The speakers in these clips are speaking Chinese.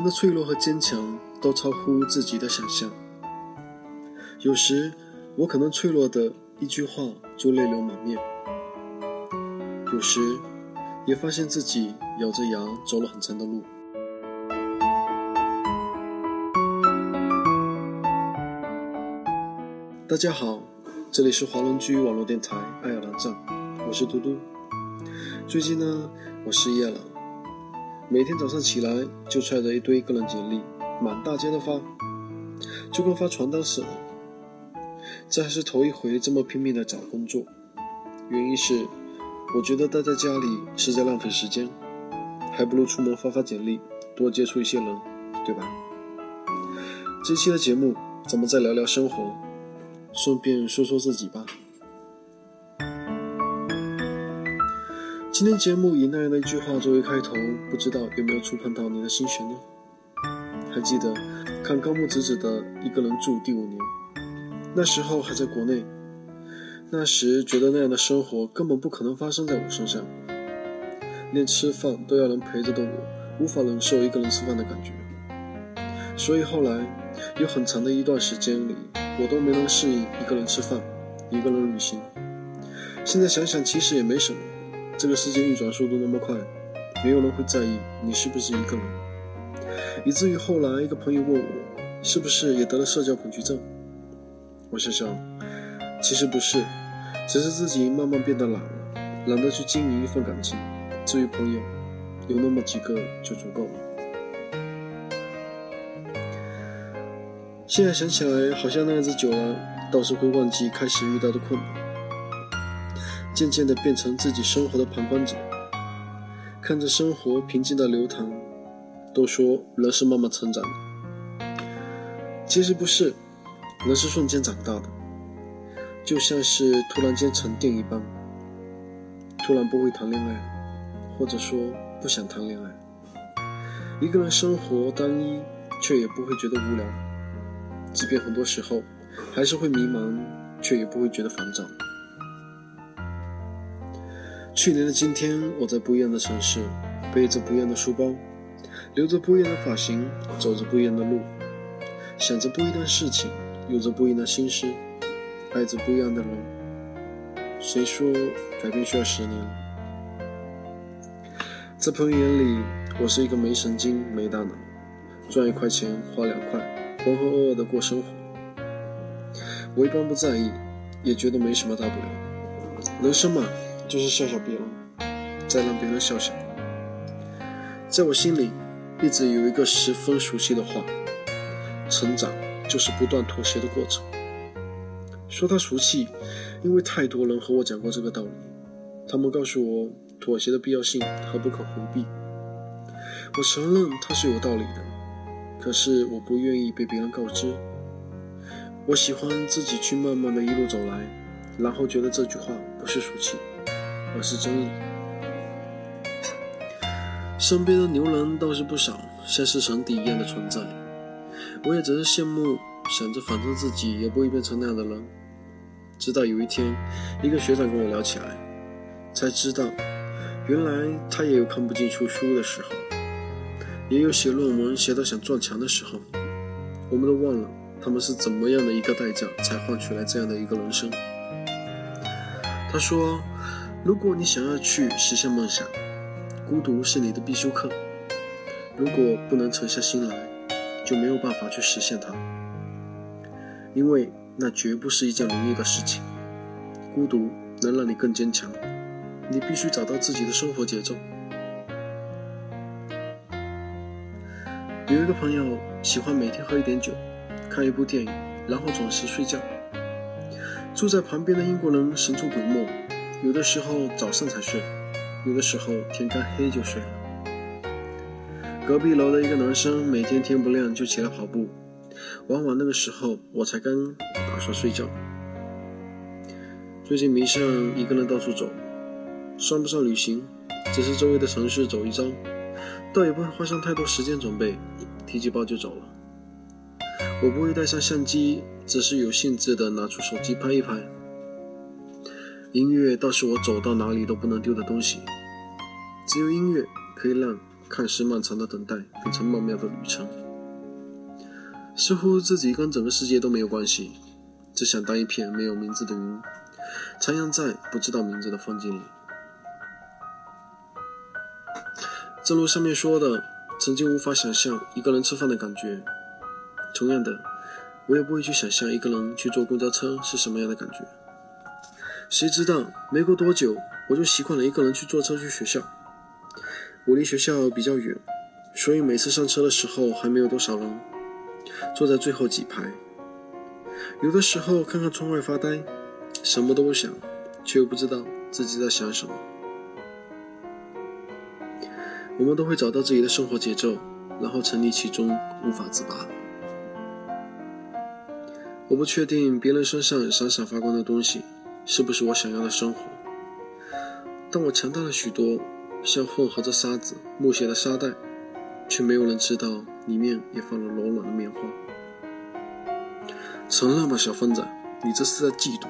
人的脆弱和坚强都超乎自己的想象。有时，我可能脆弱的一句话就泪流满面；有时，也发现自己咬着牙走了很长的路。大家好，这里是华人居网络电台爱尔兰站，我是嘟嘟。最近呢，我失业了，每天早上起来就揣着一堆个人简历，满大街的发，就跟发传单似的。这还是头一回这么拼命的找工作，原因是我觉得待在家里是在浪费时间，还不如出门发发简历，多接触一些人，对吧？这期的节目，咱们再聊聊生活。顺便说说自己吧。今天节目以那样的一句话作为开头，不知道有没有触碰到你的心弦呢？还记得看高木直子的《一个人住》第五年，那时候还在国内，那时觉得那样的生活根本不可能发生在我身上，连吃饭都要人陪着的我，无法忍受一个人吃饭的感觉，所以后来有很长的一段时间里。我都没能适应一个人吃饭，一个人旅行。现在想想，其实也没什么。这个世界运转速度那么快，没有人会在意你是不是一个人。以至于后来一个朋友问我，是不是也得了社交恐惧症？我想想，其实不是，只是自己慢慢变得懒了，懒得去经营一份感情。至于朋友，有那么几个就足够了。现在想起来，好像那样子久了，倒是会忘记开始遇到的困难，渐渐的变成自己生活的旁观者，看着生活平静的流淌。都说人是慢慢成长的，其实不是，人是瞬间长大的，就像是突然间沉淀一般，突然不会谈恋爱，或者说不想谈恋爱，一个人生活单一，却也不会觉得无聊。即便很多时候还是会迷茫，却也不会觉得烦躁。去年的今天，我在不一样的城市，背着不一样的书包，留着不一样的发型，走着不一样的路，想着不一样的事情，有着不一样的心事，爱着不一样的人。谁说改变需要十年？在朋友眼里，我是一个没神经、没大脑，赚一块钱花两块。浑浑噩噩的过生活，我一般不在意，也觉得没什么大不了。人生嘛，就是笑笑别人，再让别人笑笑。在我心里，一直有一个十分熟悉的话：成长就是不断妥协的过程。说它俗气，因为太多人和我讲过这个道理，他们告诉我妥协的必要性和不可回避。我承认它是有道理的。可是我不愿意被别人告知，我喜欢自己去慢慢的一路走来，然后觉得这句话不是俗气，而是真理。身边的牛人倒是不少，像是神邸一样的存在，我也只是羡慕，想着反正自己也不会变成那样的人。直到有一天，一个学长跟我聊起来，才知道，原来他也有看不进书书的时候。也有写论文写到想撞墙的时候，我们都忘了他们是怎么样的一个代价才换取来这样的一个人生。他说：“如果你想要去实现梦想，孤独是你的必修课。如果不能沉下心来，就没有办法去实现它，因为那绝不是一件容易的事情。孤独能让你更坚强，你必须找到自己的生活节奏。”有一个朋友喜欢每天喝一点酒，看一部电影，然后准时睡觉。住在旁边的英国人神出鬼没，有的时候早上才睡，有的时候天刚黑就睡了。隔壁楼的一个男生每天天不亮就起来跑步，往往那个时候我才刚打算睡觉。最近迷上一个人到处走，算不上旅行，只是周围的城市走一遭。倒也不会花上太多时间准备，提起包就走了。我不会带上相机，只是有兴致的拿出手机拍一拍。音乐倒是我走到哪里都不能丢的东西，只有音乐可以让看似漫长的等待变成曼妙的旅程。似乎自己跟整个世界都没有关系，只想当一片没有名字的云，徜徉在不知道名字的风景里。正如上面说的，曾经无法想象一个人吃饭的感觉。同样的，我也不会去想象一个人去坐公交车是什么样的感觉。谁知道没过多久，我就习惯了一个人去坐车去学校。我离学校比较远，所以每次上车的时候还没有多少人。坐在最后几排，有的时候看看窗外发呆，什么都不想，却又不知道自己在想什么。我们都会找到自己的生活节奏，然后沉溺其中无法自拔。我不确定别人身上闪闪发光的东西是不是我想要的生活，但我强大了许多，像混合着沙子、木屑的沙袋。却没有人知道，里面也放了柔软的棉花。承认吧，小疯子，你这是在嫉妒。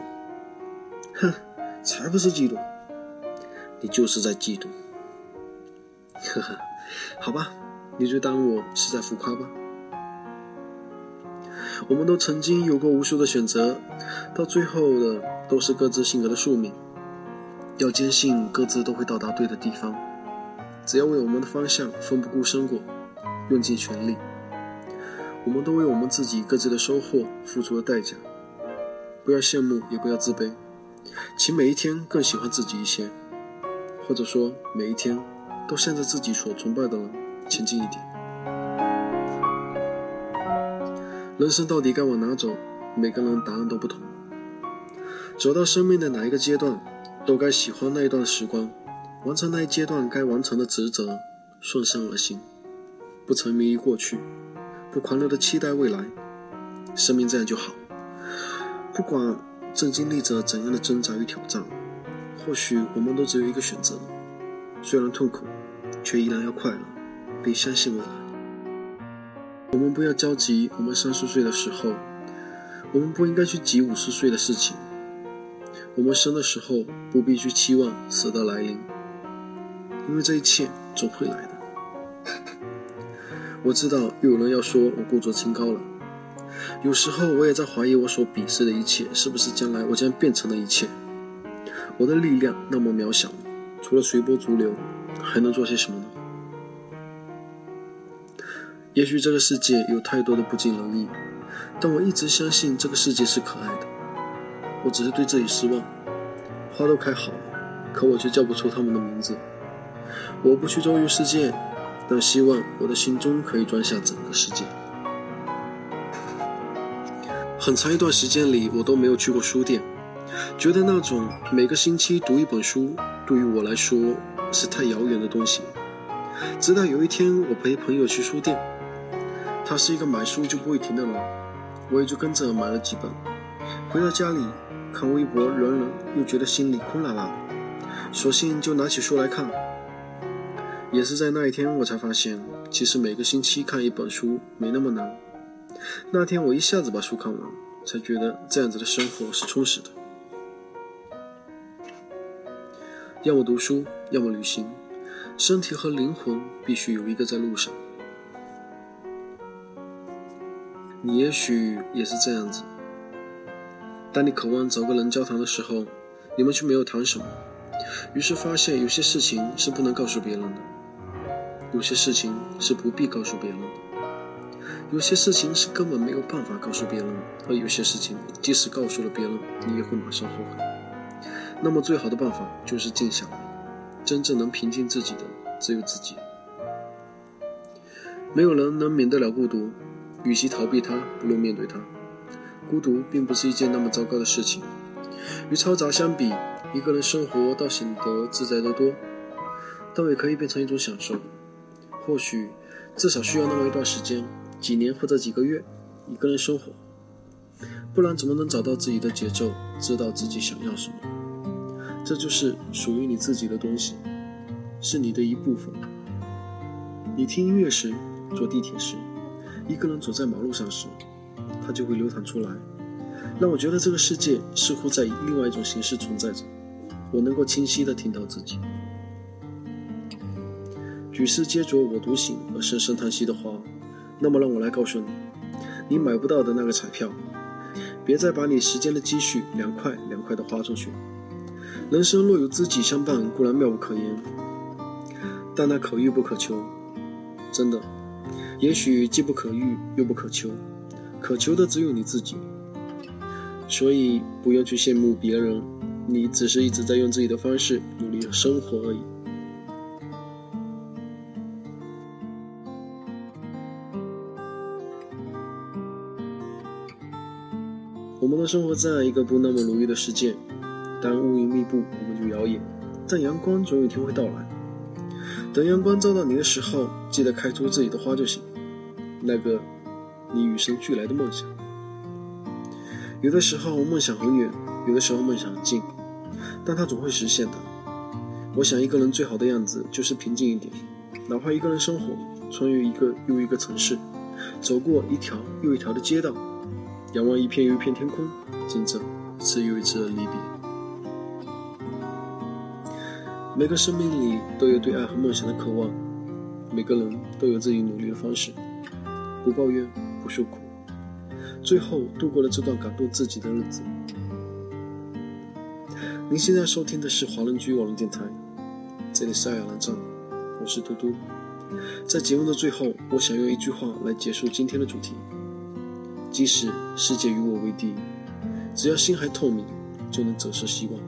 哼，才不是嫉妒，你就是在嫉妒。呵呵，好吧，你就当我是在浮夸吧。我们都曾经有过无数的选择，到最后的都是各自性格的宿命。要坚信各自都会到达对的地方。只要为我们的方向奋不顾身过，用尽全力，我们都为我们自己各自的收获付出了代价。不要羡慕，也不要自卑，请每一天更喜欢自己一些，或者说每一天都向着自己所崇拜的人前进一点。人生到底该往哪走？每个人答案都不同。走到生命的哪一个阶段，都该喜欢那一段时光。完成那一阶段该完成的职责，顺生而行，不沉迷于过去，不狂热的期待未来，生命这样就好。不管正经历着怎样的挣扎与挑战，或许我们都只有一个选择：虽然痛苦，却依然要快乐，并相信未来。我们不要着急，我们三十岁的时候，我们不应该去急五十岁的事情。我们生的时候，不必去期望死的来临。因为这一切总会来的。我知道又有人要说我故作清高了。有时候我也在怀疑我所鄙视的一切是不是将来我将变成的一切。我的力量那么渺小，除了随波逐流，还能做些什么？也许这个世界有太多的不尽人意，但我一直相信这个世界是可爱的。我只是对自己失望。花都开好了，可我却叫不出它们的名字。我不去周游世界，但希望我的心中可以装下整个世界。很长一段时间里，我都没有去过书店，觉得那种每个星期读一本书，对于我来说是太遥远的东西。直到有一天，我陪朋友去书店，他是一个买书就不会停的人，我也就跟着买了几本。回到家里看微博，人人又觉得心里空落落的，索性就拿起书来看。也是在那一天，我才发现，其实每个星期看一本书没那么难。那天我一下子把书看完，才觉得这样子的生活是充实的。要么读书，要么旅行，身体和灵魂必须有一个在路上。你也许也是这样子。当你渴望找个人交谈的时候，你们却没有谈什么，于是发现有些事情是不能告诉别人的。有些事情是不必告诉别人的，有些事情是根本没有办法告诉别人，而有些事情即使告诉了别人，你也会马上后悔。那么最好的办法就是静下来，真正能平静自己的只有自己。没有人能免得了孤独，与其逃避它，不如面对它。孤独并不是一件那么糟糕的事情，与嘈杂相比，一个人生活倒显得自在得多，倒也可以变成一种享受。或许，至少需要那么一段时间，几年或者几个月，一个人生活，不然怎么能找到自己的节奏，知道自己想要什么？这就是属于你自己的东西，是你的一部分。你听音乐时，坐地铁时，一个人走在马路上时，它就会流淌出来，让我觉得这个世界似乎在以另外一种形式存在着，我能够清晰地听到自己。举世皆浊我独醒而深深叹息的话，那么让我来告诉你，你买不到的那个彩票，别再把你时间的积蓄两块两块的花出去。人生若有知己相伴，固然妙不可言，但那可遇不可求。真的，也许既不可遇又不可求，可求的只有你自己。所以不用去羡慕别人，你只是一直在用自己的方式努力生活而已。我们都生活在一个不那么如意的世界。当乌云密布，我们就摇曳；但阳光总有一天会到来。等阳光照到你的时候，记得开出自己的花就行。那个你与生俱来的梦想。有的时候梦想很远，有的时候梦想很近，但它总会实现的。我想一个人最好的样子就是平静一点，哪怕一个人生活，穿越一个又一个城市，走过一条又一条的街道，仰望一片又一片天空，见证一次又一次的离别。每个生命里都有对爱和梦想的渴望，每个人都有自己努力的方式，不抱怨，不受苦，最后度过了这段感动自己的日子。您现在收听的是华人居网络电台，这里是爱尔兰站，我是嘟嘟。在节目的最后，我想用一句话来结束今天的主题：即使世界与我为敌，只要心还透明，就能折射希望。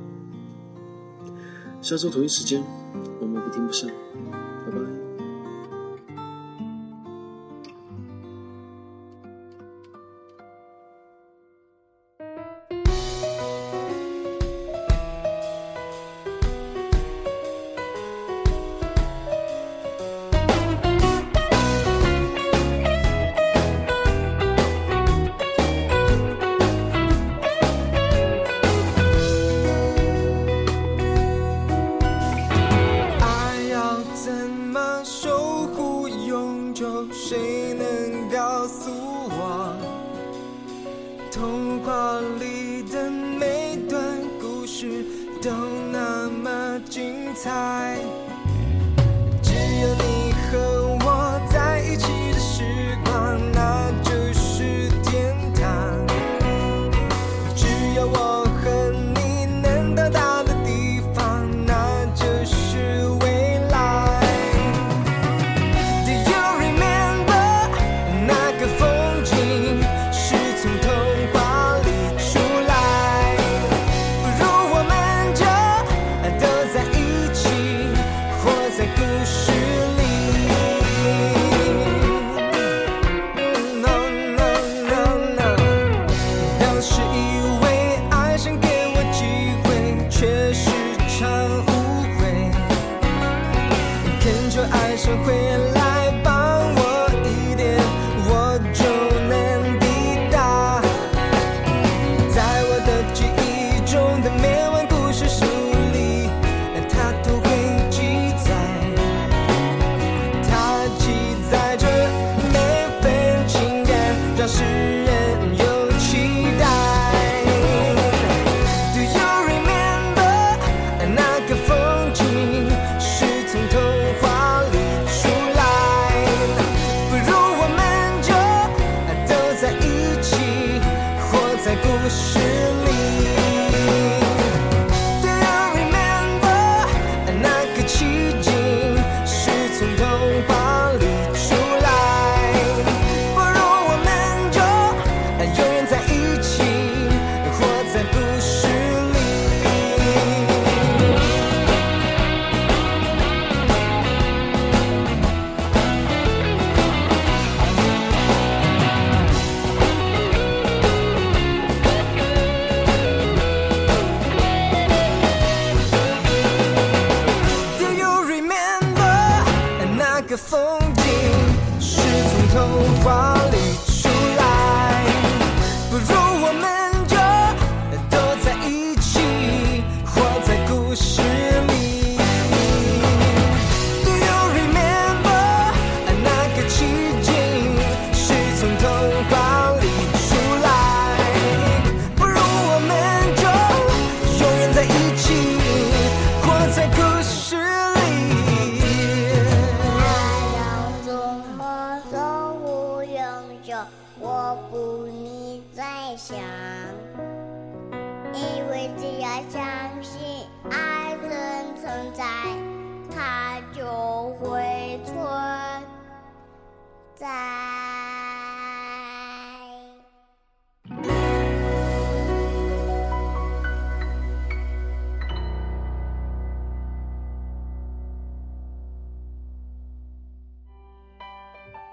下周同一时间，我们不听不散。谁能告诉我童话里的每段故事都那么精彩，wish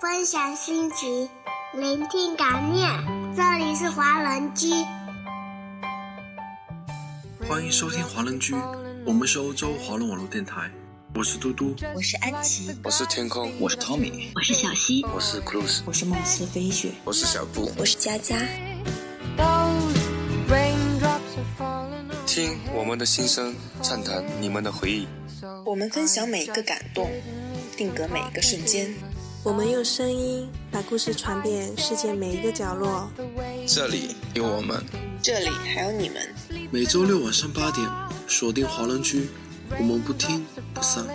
分享心情，聆听感念。这里是华人居，欢迎收听华人居，我们是欧洲华人网络电台。我是嘟嘟，我是安琪，我是天空，我是汤米，我是小溪，我是 Cruz，我是梦思飞雪，我是小布，我是佳佳。听我们的心声，畅谈你们的回忆。我们分享每一个感动，定格每一个瞬间。我们用声音把故事传遍世界每一个角落。这里有我们，这里还有你们。每周六晚上八点，锁定华人居，我们不听不散。